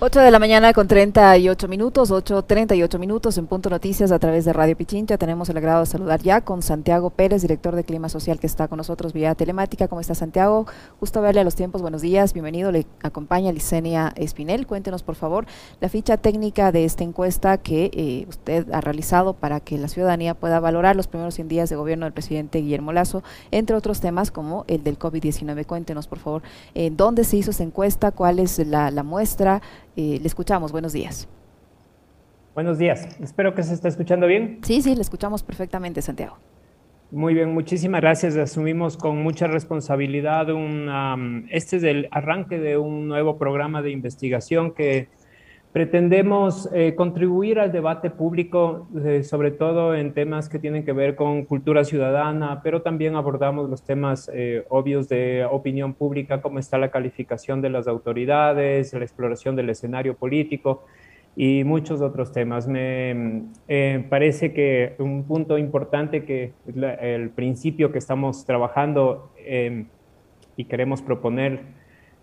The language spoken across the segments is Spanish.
8 de la mañana con 38 minutos, 8.38 minutos en Punto Noticias a través de Radio Pichincha. Tenemos el agrado de saludar ya con Santiago Pérez, director de Clima Social, que está con nosotros vía telemática. ¿Cómo está Santiago? Justo verle a los tiempos. Buenos días, bienvenido. Le acompaña Licenia Espinel. Cuéntenos, por favor, la ficha técnica de esta encuesta que eh, usted ha realizado para que la ciudadanía pueda valorar los primeros 100 días de gobierno del presidente Guillermo Lazo, entre otros temas como el del COVID-19. Cuéntenos, por favor, eh, dónde se hizo esta encuesta, cuál es la muestra. Eh, le escuchamos, buenos días. Buenos días, espero que se esté escuchando bien. Sí, sí, le escuchamos perfectamente, Santiago. Muy bien, muchísimas gracias. Asumimos con mucha responsabilidad un, um, este es el arranque de un nuevo programa de investigación que pretendemos eh, contribuir al debate público, eh, sobre todo en temas que tienen que ver con cultura ciudadana, pero también abordamos los temas eh, obvios de opinión pública, como está la calificación de las autoridades, la exploración del escenario político y muchos otros temas. Me parece que un punto importante que el principio que estamos trabajando y queremos proponer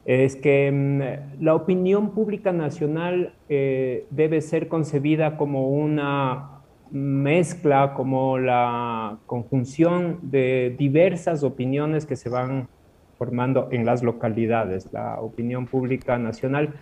es que mm, la opinión pública nacional eh, debe ser concebida como una mezcla, como la conjunción de diversas opiniones que se van formando en las localidades. La opinión pública nacional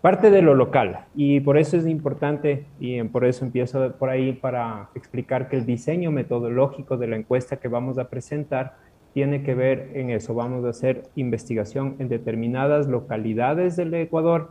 parte de lo local y por eso es importante y por eso empiezo por ahí para explicar que el diseño metodológico de la encuesta que vamos a presentar tiene que ver en eso. Vamos a hacer investigación en determinadas localidades del Ecuador,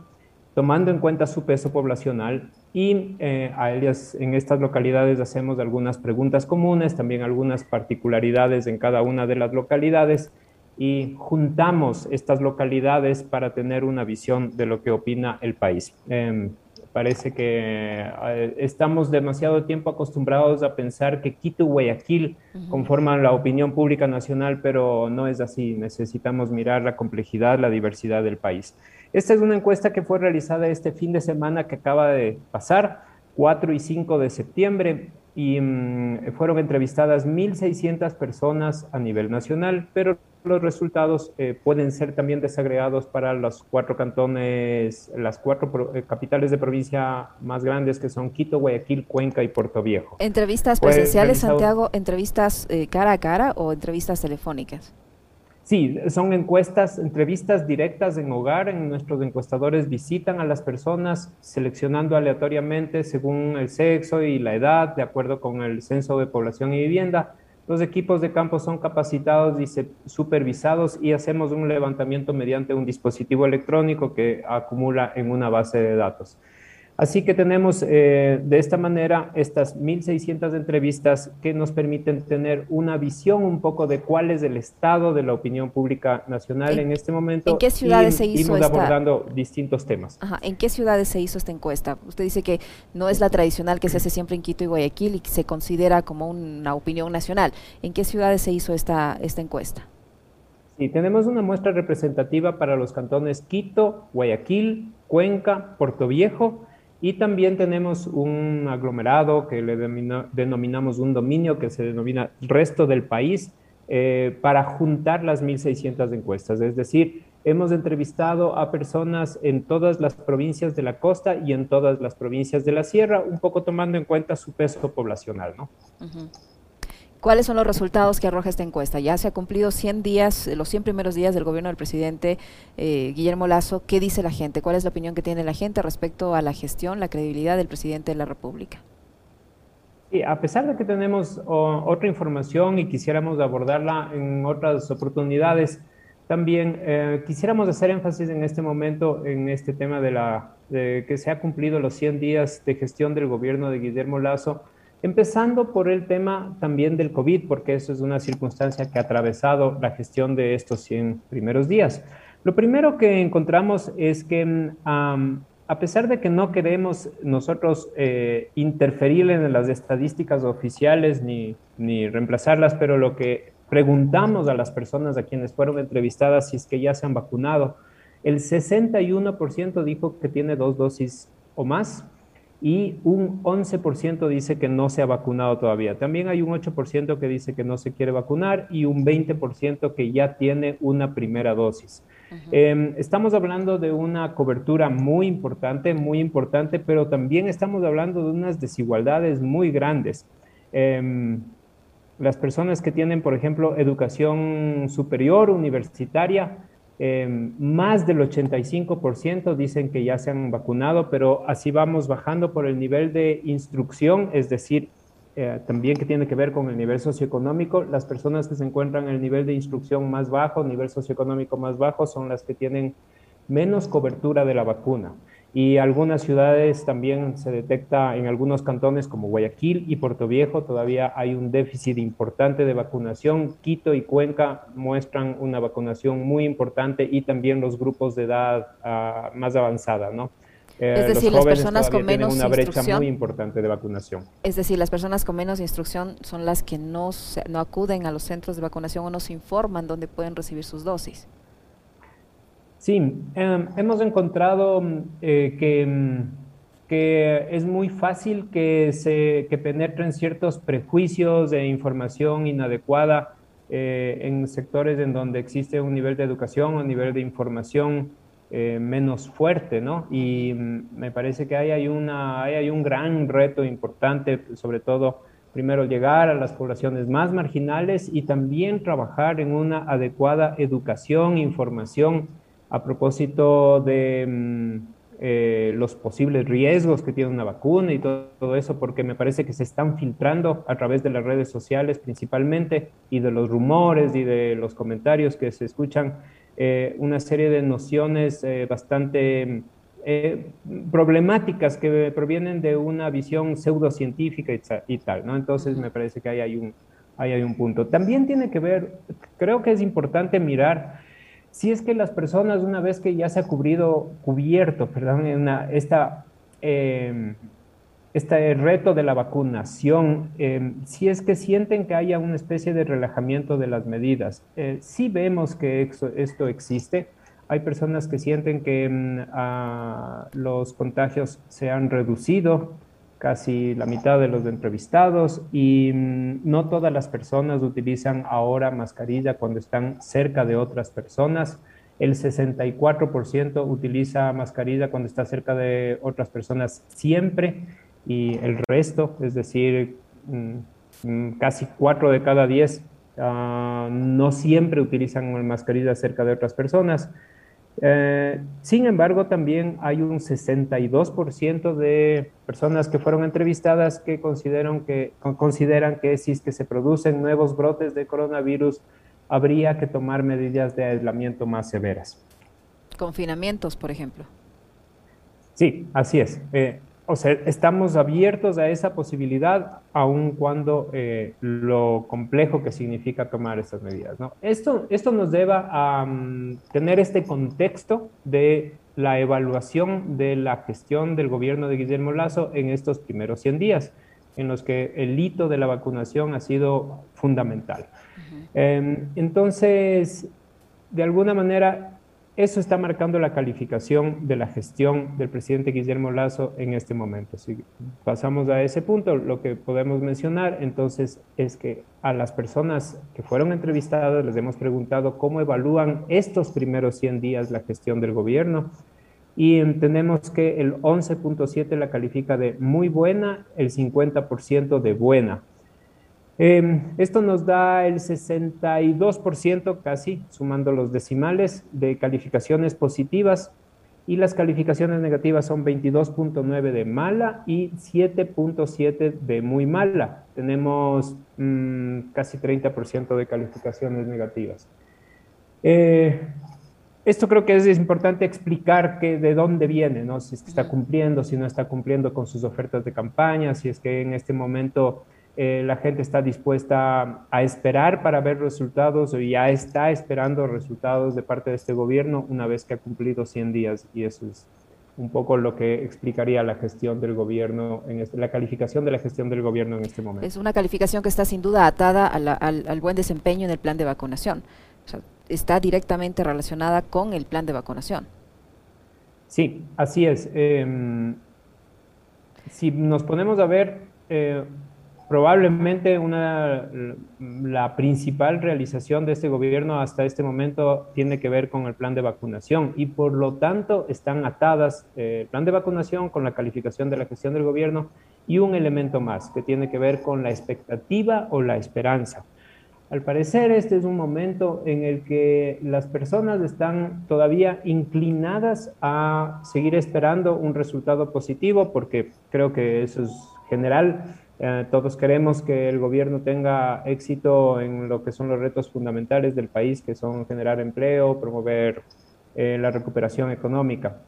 tomando en cuenta su peso poblacional y eh, a ellas, en estas localidades hacemos algunas preguntas comunes, también algunas particularidades en cada una de las localidades y juntamos estas localidades para tener una visión de lo que opina el país. Em, Parece que eh, estamos demasiado tiempo acostumbrados a pensar que Quito y Guayaquil conforman la opinión pública nacional, pero no es así. Necesitamos mirar la complejidad, la diversidad del país. Esta es una encuesta que fue realizada este fin de semana que acaba de pasar, 4 y 5 de septiembre y mm, fueron entrevistadas 1.600 personas a nivel nacional, pero los resultados eh, pueden ser también desagregados para los cuatro cantones, las cuatro eh, capitales de provincia más grandes que son Quito, Guayaquil, Cuenca y Puerto Viejo. ¿Entrevistas presenciales, Santiago, entrevistas eh, cara a cara o entrevistas telefónicas? Sí, son encuestas, entrevistas directas en hogar. En nuestros encuestadores visitan a las personas seleccionando aleatoriamente según el sexo y la edad, de acuerdo con el censo de población y vivienda. Los equipos de campo son capacitados y supervisados y hacemos un levantamiento mediante un dispositivo electrónico que acumula en una base de datos. Así que tenemos eh, de esta manera estas 1.600 entrevistas que nos permiten tener una visión un poco de cuál es el estado de la opinión pública nacional en, este momento. ¿En qué ciudades se hizo esta? abordando distintos temas. Ajá. ¿En qué ciudades se hizo esta encuesta? Usted dice que no es la tradicional que se hace siempre en Quito y Guayaquil y que se considera como una opinión nacional. ¿En qué ciudades se hizo esta, esta encuesta? Sí, tenemos una muestra representativa para los cantones Quito, Guayaquil, Cuenca, Puerto Viejo, y también tenemos un aglomerado que le denominamos un dominio que se denomina resto del país eh, para juntar las 1.600 encuestas. Es decir, hemos entrevistado a personas en todas las provincias de la costa y en todas las provincias de la sierra, un poco tomando en cuenta su peso poblacional. ¿no? ¿Cuáles son los resultados que arroja esta encuesta? Ya se ha cumplido 100 días, eh, los 100 primeros días del gobierno del presidente eh, Guillermo Lazo. ¿Qué dice la gente? ¿Cuál es la opinión que tiene la gente respecto a la gestión, la credibilidad del presidente de la República? A pesar de que tenemos otra información y quisiéramos abordarla en otras oportunidades, también eh, quisiéramos hacer énfasis en este momento en este tema de, la, de que se ha cumplido los 100 días de gestión del gobierno de Guillermo Lazo Empezando por el tema también del COVID, porque eso es una circunstancia que ha atravesado la gestión de estos 100 primeros días. Lo primero que encontramos es que a pesar de que no queremos nosotros eh, interferir en las estadísticas oficiales ni, ni reemplazarlas, pero lo que preguntamos a las personas a quienes fueron entrevistadas si es que ya se han vacunado, el 61% dijo que tiene dos dosis o más, y un 11% dice que no se ha vacunado todavía. También hay un 8% que dice que no se quiere vacunar y un 20% que ya tiene una primera dosis. Em, estamos hablando de una cobertura muy importante, muy importante, pero también estamos hablando de unas desigualdades muy grandes. Em, las personas que tienen, por ejemplo, educación superior, universitaria, em, más del 85% dicen que ya se han vacunado, pero así vamos bajando por el nivel de instrucción, es decir, eh, también que tiene que ver con el nivel socioeconómico. Las personas que se encuentran en el nivel de instrucción más bajo, nivel socioeconómico más bajo, son las que tienen menos cobertura de la vacuna. Y algunas ciudades también se detecta en algunos cantones como Guayaquil y Puerto Viejo, todavía hay un déficit importante de vacunación. Quito y Cuenca muestran una vacunación muy importante y también los grupos de edad ah, más avanzada, ¿no? Eh, es decir, las personas con menos una brecha muy importante de vacunación. Es decir, las personas con menos instrucción son las que no, no acuden a los centros de vacunación o no se informan dónde pueden recibir sus dosis. Sí, em, hemos encontrado eh, que, mm, que, es muy fácil que se que penetren ciertos prejuicios de información inadecuada eh, en sectores en donde existe un nivel de educación o un nivel de información eh, menos fuerte, ¿no? Y mm, me parece que ahí hay, una, hay un gran reto importante, sobre todo, primero, llegar a las poblaciones más marginales y también trabajar en una adecuada educación, información a propósito de mm, eh, los posibles riesgos que tiene una vacuna y todo, eso, porque me parece que se están filtrando a través de las redes sociales principalmente y de los rumores y de los comentarios que se escuchan eh, una serie de nociones eh, bastante eh, problemáticas que provienen de una visión pseudocientífica y, tal, ¿no? Entonces me parece que ahí hay, un, ahí hay un punto. También tiene que ver, creo que es importante mirar si es que las personas, una vez que ya se ha cubrido, cubierto, perdón, una, esta este reto de la vacunación, eh, si es que sienten que haya una especie de relajamiento de las medidas, eh, sí vemos que esto existe. Hay personas que sienten que mm, los contagios se han reducido, casi la mitad de los entrevistados, y mm, no todas las personas utilizan ahora mascarilla cuando están cerca de otras personas. El 64% utiliza mascarilla cuando está cerca de otras personas siempre y el resto, es decir, mm, mm, casi cuatro de cada diez ah, no siempre utilizan mascarilla cerca de otras personas. Eh, sin embargo, también hay un 62% de personas que fueron entrevistadas que consideran que, consideran que si es que se producen nuevos brotes de coronavirus, habría que tomar medidas de aislamiento más severas. Confinamientos, por ejemplo. Sí, así es. Eh, o sea, estamos abiertos a esa posibilidad, aun cuando eh, lo complejo que significa tomar estas medidas. ¿no? Esto, esto nos lleva a mm, tener este contexto de la evaluación de la gestión del gobierno de Guillermo Lazo en estos primeros 100 días, en los que el hito de la vacunación ha sido fundamental. Em, entonces, de alguna manera, eso está marcando la calificación de la gestión del presidente Guillermo Lazo en este momento. Si pasamos a ese punto, lo que podemos mencionar entonces es que a las personas que fueron entrevistadas les hemos preguntado cómo evalúan estos primeros 100 días la gestión del gobierno y entendemos que el 11.7 la califica de muy buena, el 50% de buena. Em, esto nos da el 62% casi, sumando los decimales, de calificaciones positivas y las calificaciones negativas son 22.9 de mala y 7.7 de muy mala. Tenemos mm, casi 30% de calificaciones negativas. Eh, esto creo que es, importante explicar que de dónde viene, ¿no? si es que está cumpliendo, si no está cumpliendo con sus ofertas de campaña, si es que en este momento eh, la gente está dispuesta a esperar para ver resultados o ya está esperando resultados de parte de este gobierno una vez que ha cumplido 100 días y eso es un poco lo que explicaría la gestión del gobierno, en este, la calificación de la gestión del gobierno en este momento. Es una calificación que está sin duda atada al, buen desempeño en el plan de vacunación. está directamente relacionada con el plan de vacunación. Sí, así es. Em, si nos ponemos a ver, eh, probablemente una, la principal realización de este gobierno hasta este momento tiene que ver con el plan de vacunación y por lo tanto están atadas eh, el plan de vacunación con la calificación de la gestión del gobierno y un elemento más que tiene que ver con la expectativa o la esperanza. Al parecer este es un momento en el que las personas están todavía inclinadas a seguir esperando un resultado positivo porque creo que eso es general eh, todos queremos que el gobierno tenga éxito en lo que son los retos fundamentales del país, que son generar empleo, promover eh, la recuperación económica.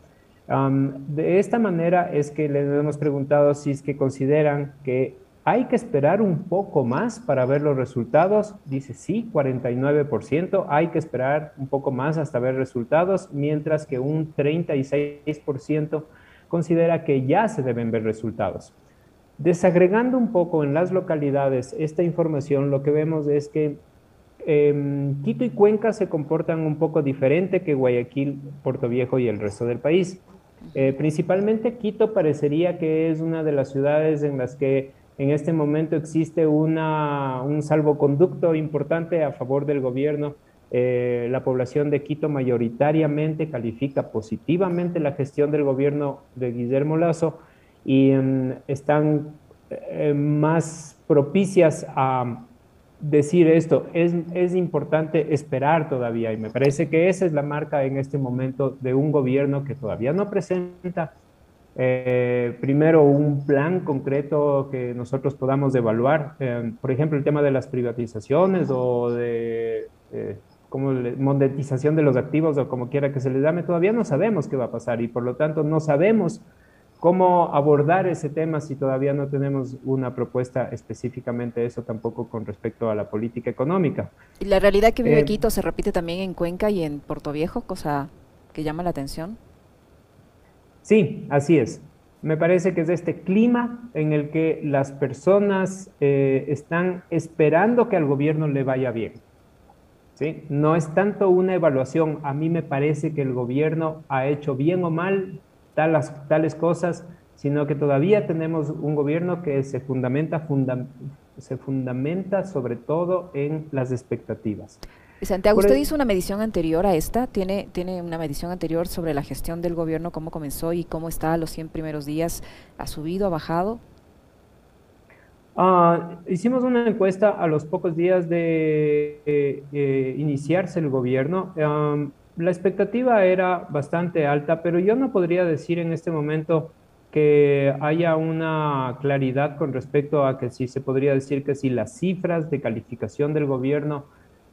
de esta manera es que les hemos preguntado si es que consideran que hay que esperar un poco más para ver los resultados. Dice sí, 49%. Hay que esperar un poco más hasta ver resultados, mientras que un 36% considera que ya se deben ver resultados. Desagregando un poco en las localidades esta información, lo que vemos es que em, Quito y Cuenca se comportan un poco diferente que Guayaquil, Puerto Viejo y el resto del país. Eh, principalmente Quito parecería que es una de las ciudades en las que en este momento existe una, un salvoconducto importante a favor del gobierno. Eh, la población de Quito mayoritariamente califica positivamente la gestión del gobierno de Guillermo Lazo y em, están eh, más propicias a decir esto. Es, es, importante esperar todavía y me parece que esa es la marca en este momento de un gobierno que todavía no presenta eh, primero un plan concreto que nosotros podamos evaluar. Eh, por ejemplo, el tema de las privatizaciones o de como monetización de los activos o como quiera que se les llame, todavía no sabemos qué va a pasar y por lo tanto no sabemos cómo abordar ese tema si todavía no tenemos una propuesta específicamente eso tampoco con respecto a la política económica. ¿Y la realidad que vive eh, Quito se repite también en Cuenca y en Puerto Viejo, cosa que llama la atención? Sí, así es. Me parece que es este clima en el que las personas eh, están esperando que al gobierno le vaya bien. ¿sí? No es tanto una evaluación, a mí me parece que el gobierno ha hecho bien o mal tales, tales cosas, sino que todavía tenemos un gobierno que se fundamenta, se fundamenta sobre todo en las expectativas. Santiago, usted hizo una medición anterior a esta, ¿Tiene, tiene una medición anterior sobre la gestión del gobierno, cómo comenzó y cómo está a los 100 primeros días, ¿ha subido, ha bajado? Ah, hicimos una encuesta a los pocos días de eh, eh, iniciarse el gobierno la expectativa era bastante alta, pero yo no podría decir en este momento que haya una claridad con respecto a que si se podría decir que si las cifras de calificación del gobierno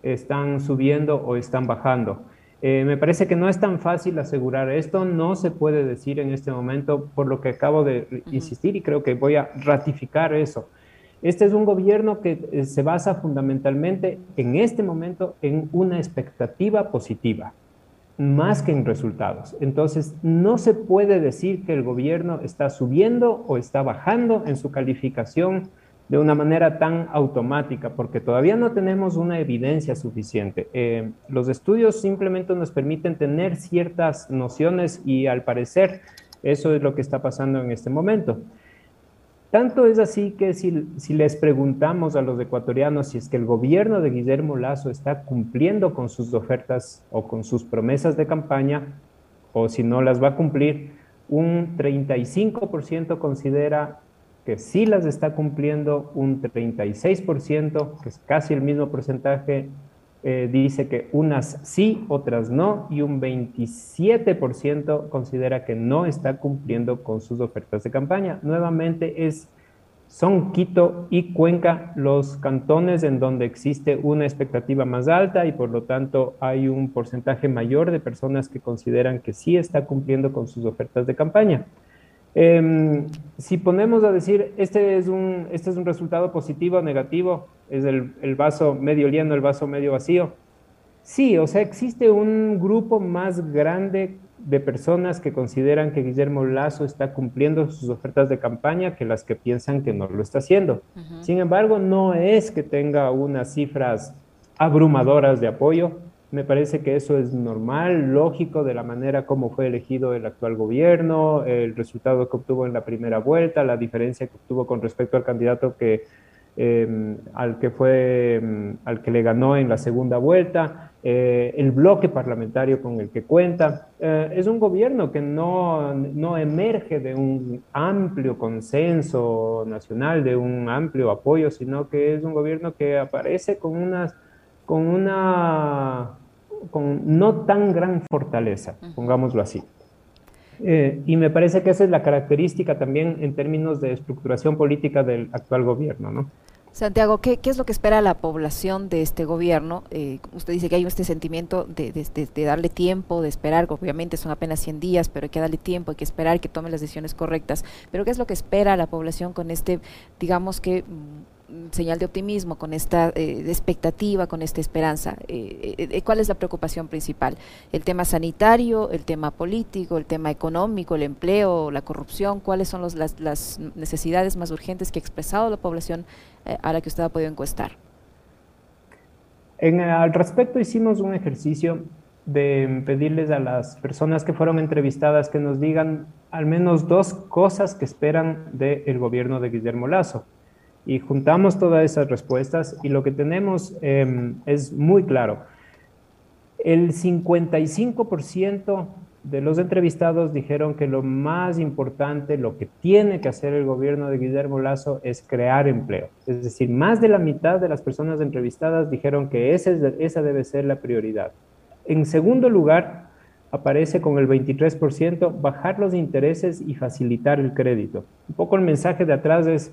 están subiendo o están bajando. Eh, me parece que no es tan fácil asegurar esto, no se puede decir en este momento, por lo que acabo de insistir y creo que voy a ratificar eso. Este es un gobierno que eh, se basa fundamentalmente en este momento en una expectativa positiva más que en resultados. Entonces, no se puede decir que el gobierno está subiendo o está bajando en su calificación de una manera tan automática, porque todavía no tenemos una evidencia suficiente. Eh, los estudios simplemente nos permiten tener ciertas nociones y al parecer eso es lo que está pasando en este momento. Tanto es así que si, les preguntamos a los ecuatorianos si es que el gobierno de Guillermo Lazo está cumpliendo con sus ofertas o con sus promesas de campaña, o si no las va a cumplir, un 35% considera que sí las está cumpliendo, un 36%, que es casi el mismo porcentaje, eh, dice que unas sí, otras no, y un 27% considera que no está cumpliendo con sus ofertas de campaña. Nuevamente es, son Quito y Cuenca los cantones en donde existe una expectativa más alta y por lo tanto hay un porcentaje mayor de personas que consideran que sí está cumpliendo con sus ofertas de campaña. Em, si ponemos a decir, este es, un, este es un resultado positivo o negativo, es el, el, vaso medio lleno, el vaso medio vacío. Sí, o sea, existe un grupo más grande de personas que consideran que Guillermo Lazo está cumpliendo sus ofertas de campaña que las que piensan que no lo está haciendo. Sin embargo, no es que tenga unas cifras abrumadoras de apoyo, me parece que eso es normal, lógico de la manera como fue elegido el actual gobierno, el resultado que obtuvo en la primera vuelta, la diferencia que obtuvo con respecto al candidato que em, al que fue, em, al que le ganó en la segunda vuelta, eh, el bloque parlamentario con el que cuenta. Eh, es un gobierno que no, no emerge de un amplio consenso nacional, de un amplio apoyo, sino que es un gobierno que aparece con unas, con una, con no tan gran fortaleza, pongámoslo así. Eh, y me parece que esa es la característica también en términos de estructuración política del actual gobierno, ¿no? Santiago, ¿qué, es lo que espera la población de este gobierno? Eh, usted dice que hay este sentimiento de, darle tiempo, de esperar, obviamente son apenas 100 días, pero hay que darle tiempo, hay que esperar que tome las decisiones correctas. Pero ¿qué es lo que espera la población con este, digamos que mm, señal de optimismo, con esta eh, expectativa, con esta esperanza? Eh, eh, ¿Cuál es la preocupación principal? ¿El tema sanitario, el tema político, el tema económico, el empleo, la corrupción? ¿Cuáles son las, necesidades más urgentes que ha expresado la población a la que usted ha podido encuestar? En, al respecto hicimos un ejercicio de pedirles a las personas que fueron entrevistadas que nos digan al menos dos cosas que esperan del gobierno de Guillermo Lazo y juntamos todas esas respuestas y lo que tenemos em, es muy claro. El 55% de los entrevistados dijeron que lo más importante, lo que tiene que hacer el gobierno de Guillermo Lazo es crear empleo. Es decir, más de la mitad de las personas entrevistadas dijeron que esa, esa debe ser la prioridad. En segundo lugar, aparece con el 23% bajar los intereses y facilitar el crédito. Un poco el mensaje de atrás es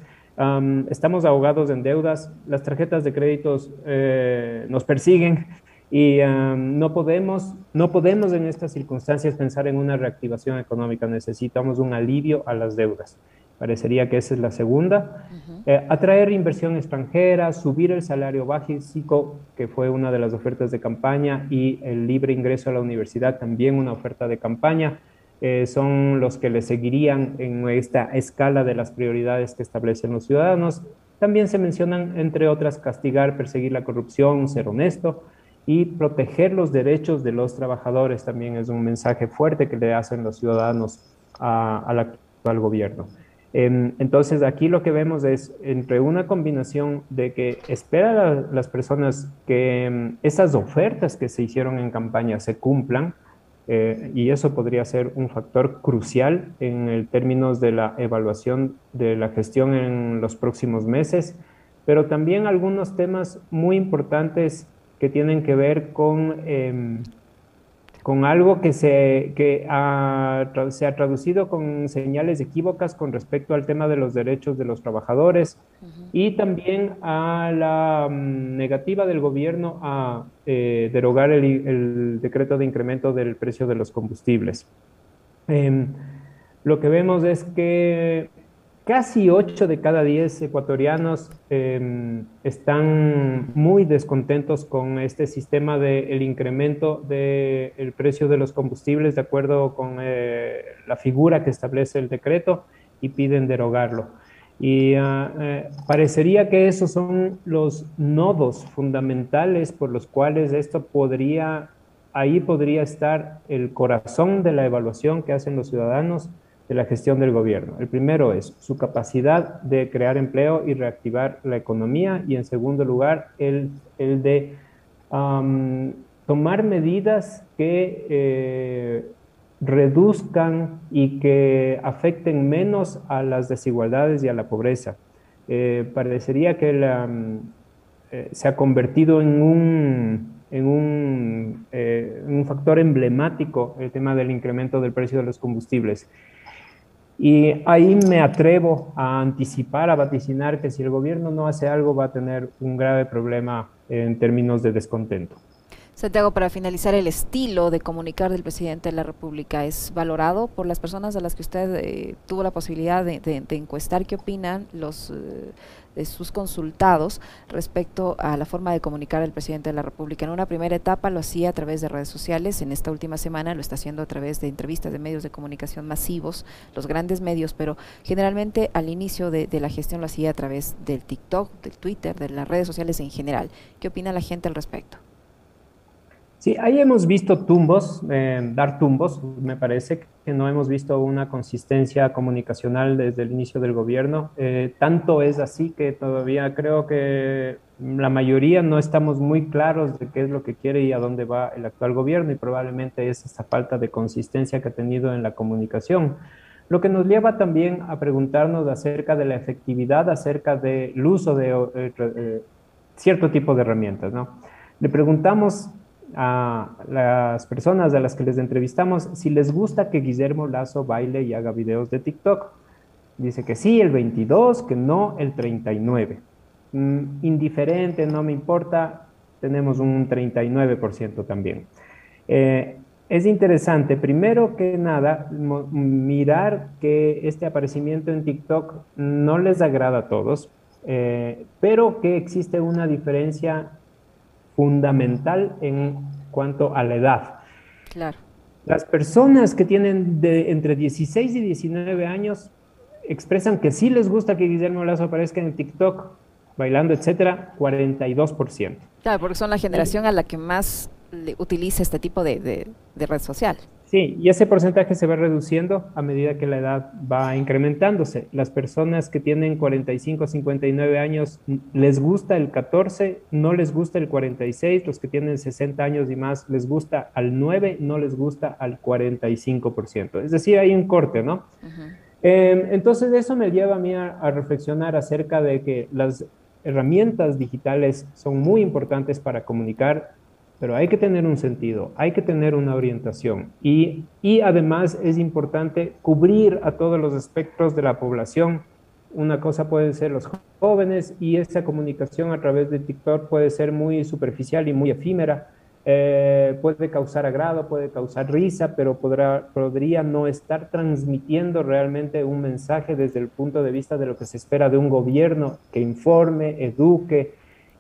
estamos ahogados en deudas, las tarjetas de créditos eh, nos persiguen y no, podemos, no podemos en estas circunstancias pensar en una reactivación económica, necesitamos un alivio a las deudas. Parecería que esa es la segunda. Eh, atraer inversión extranjera, subir el salario básico, que fue una de las ofertas de campaña, y el libre ingreso a la universidad, también una oferta de campaña. Eh, son los que le seguirían en esta escala de las prioridades que establecen los ciudadanos. También se mencionan, entre otras, castigar, perseguir la corrupción, ser honesto y proteger los derechos de los trabajadores. También es un mensaje fuerte que le hacen los ciudadanos al actual gobierno. Em, entonces, aquí lo que vemos es entre una combinación de que espera las personas que em, esas ofertas que se hicieron en campaña se cumplan, eh, y eso podría ser un factor crucial en el términos de la evaluación de la gestión en los próximos meses, pero también algunos temas muy importantes que tienen que ver con em, con algo que, se, que ha, se ha traducido con señales equívocas con respecto al tema de los derechos de los trabajadores y también a la mm, negativa del gobierno a eh, derogar el, decreto de incremento del precio de los combustibles. Em, lo que vemos es que Casi 8 de cada 10 ecuatorianos em, están muy descontentos con este sistema del incremento del precio de los combustibles de acuerdo con eh, la figura que establece el decreto y piden derogarlo. Y ah, eh, parecería que esos son los nodos fundamentales por los cuales esto podría, ahí podría estar el corazón de la evaluación que hacen los ciudadanos de la gestión del gobierno. El primero es su capacidad de crear empleo y reactivar la economía y en segundo lugar el, el de tomar medidas que eh, reduzcan y que afecten menos a las desigualdades y a la pobreza. Eh, parecería que eh, se ha convertido en un, en un, un factor emblemático el tema del incremento del precio de los combustibles. Y ahí me atrevo a anticipar, a vaticinar que si el gobierno no hace algo va a tener un grave problema en términos de descontento. Santiago, para finalizar, el estilo de comunicar del presidente de la República es valorado por las personas a las que usted eh, tuvo la posibilidad de, encuestar qué opinan los eh, sus consultados respecto a la forma de comunicar del presidente de la República. En una primera etapa lo hacía a través de redes sociales, en esta última semana lo está haciendo a través de entrevistas de medios de comunicación masivos, los grandes medios, pero generalmente al inicio de, de la gestión lo hacía a través del TikTok, del Twitter, de las redes sociales en general. ¿Qué opina la gente al respecto? Sí, ahí hemos visto tumbos, eh, dar tumbos, me parece que no hemos visto una consistencia comunicacional desde el inicio del gobierno. Eh, tanto es así que todavía creo que la mayoría no estamos muy claros de qué es lo que quiere y a dónde va el actual gobierno y probablemente es esa falta de consistencia que ha tenido en la comunicación. Lo que nos lleva también a preguntarnos acerca de la efectividad, acerca del uso de eh, cierto tipo de herramientas, ¿no? Le preguntamos a las personas a las que les entrevistamos si les gusta que Guillermo Lazo baile y haga videos de TikTok. Dice que sí, el 22, que no, el 39. Mm, indiferente, no me importa, tenemos un 39% también. Eh, es interesante, primero que nada, mirar que este aparecimiento en TikTok no les agrada a todos, eh, pero que existe una diferencia fundamental en cuanto a la edad. Claro. Las personas que tienen de entre 16 y 19 años expresan que sí les gusta que Guillermo Lazo aparezca en TikTok, bailando, etcétera, 42%. Claro, porque son la generación a la que más utiliza este tipo de red social. Sí, y ese porcentaje se va reduciendo a medida que la edad va incrementándose. Las personas que tienen 45, 59 años les gusta el 14, no les gusta el 46, los que tienen 60 años y más les gusta al 9, no les gusta al 45%. Es decir, hay un corte, ¿no? Em, entonces eso me lleva a mí a reflexionar acerca de que las herramientas digitales son muy importantes para comunicar pero hay que tener un sentido, hay que tener una orientación y, y además es importante cubrir a todos los espectros de la población. Una cosa puede ser los jóvenes y esa comunicación a través de TikTok puede ser muy superficial y muy efímera. Eh, puede causar agrado, puede causar risa, pero podrá, podría no estar transmitiendo realmente un mensaje desde el punto de vista de lo que se espera de un gobierno que informe, eduque,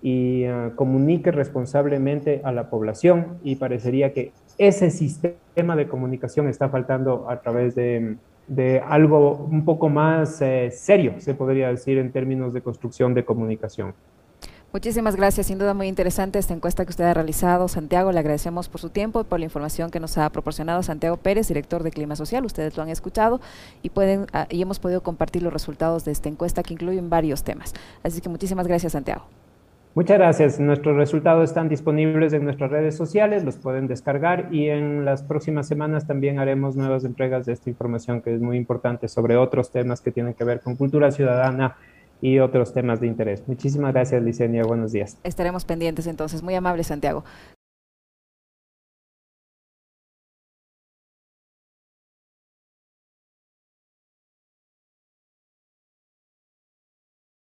y ah, comunique responsablemente a la población y parecería que ese sistema de comunicación está faltando a través de, algo un poco más eh, serio, se podría decir, en términos de construcción de comunicación. Muchísimas gracias, sin duda muy interesante esta encuesta que usted ha realizado. Santiago, le agradecemos por su tiempo y por la información que nos ha proporcionado Santiago Pérez, director de Clima Social. Ustedes lo han escuchado y pueden ah, y hemos podido compartir los resultados de esta encuesta que incluyen varios temas. Así que muchísimas gracias, Santiago. Muchas gracias. Nuestros resultados están disponibles en nuestras redes sociales, los pueden descargar y en las próximas semanas también haremos nuevas entregas de esta información que es muy importante sobre otros temas que tienen que ver con cultura ciudadana y otros temas de interés. Muchísimas gracias, Licenia. Buenos días. Estaremos pendientes entonces. Muy amable, Santiago.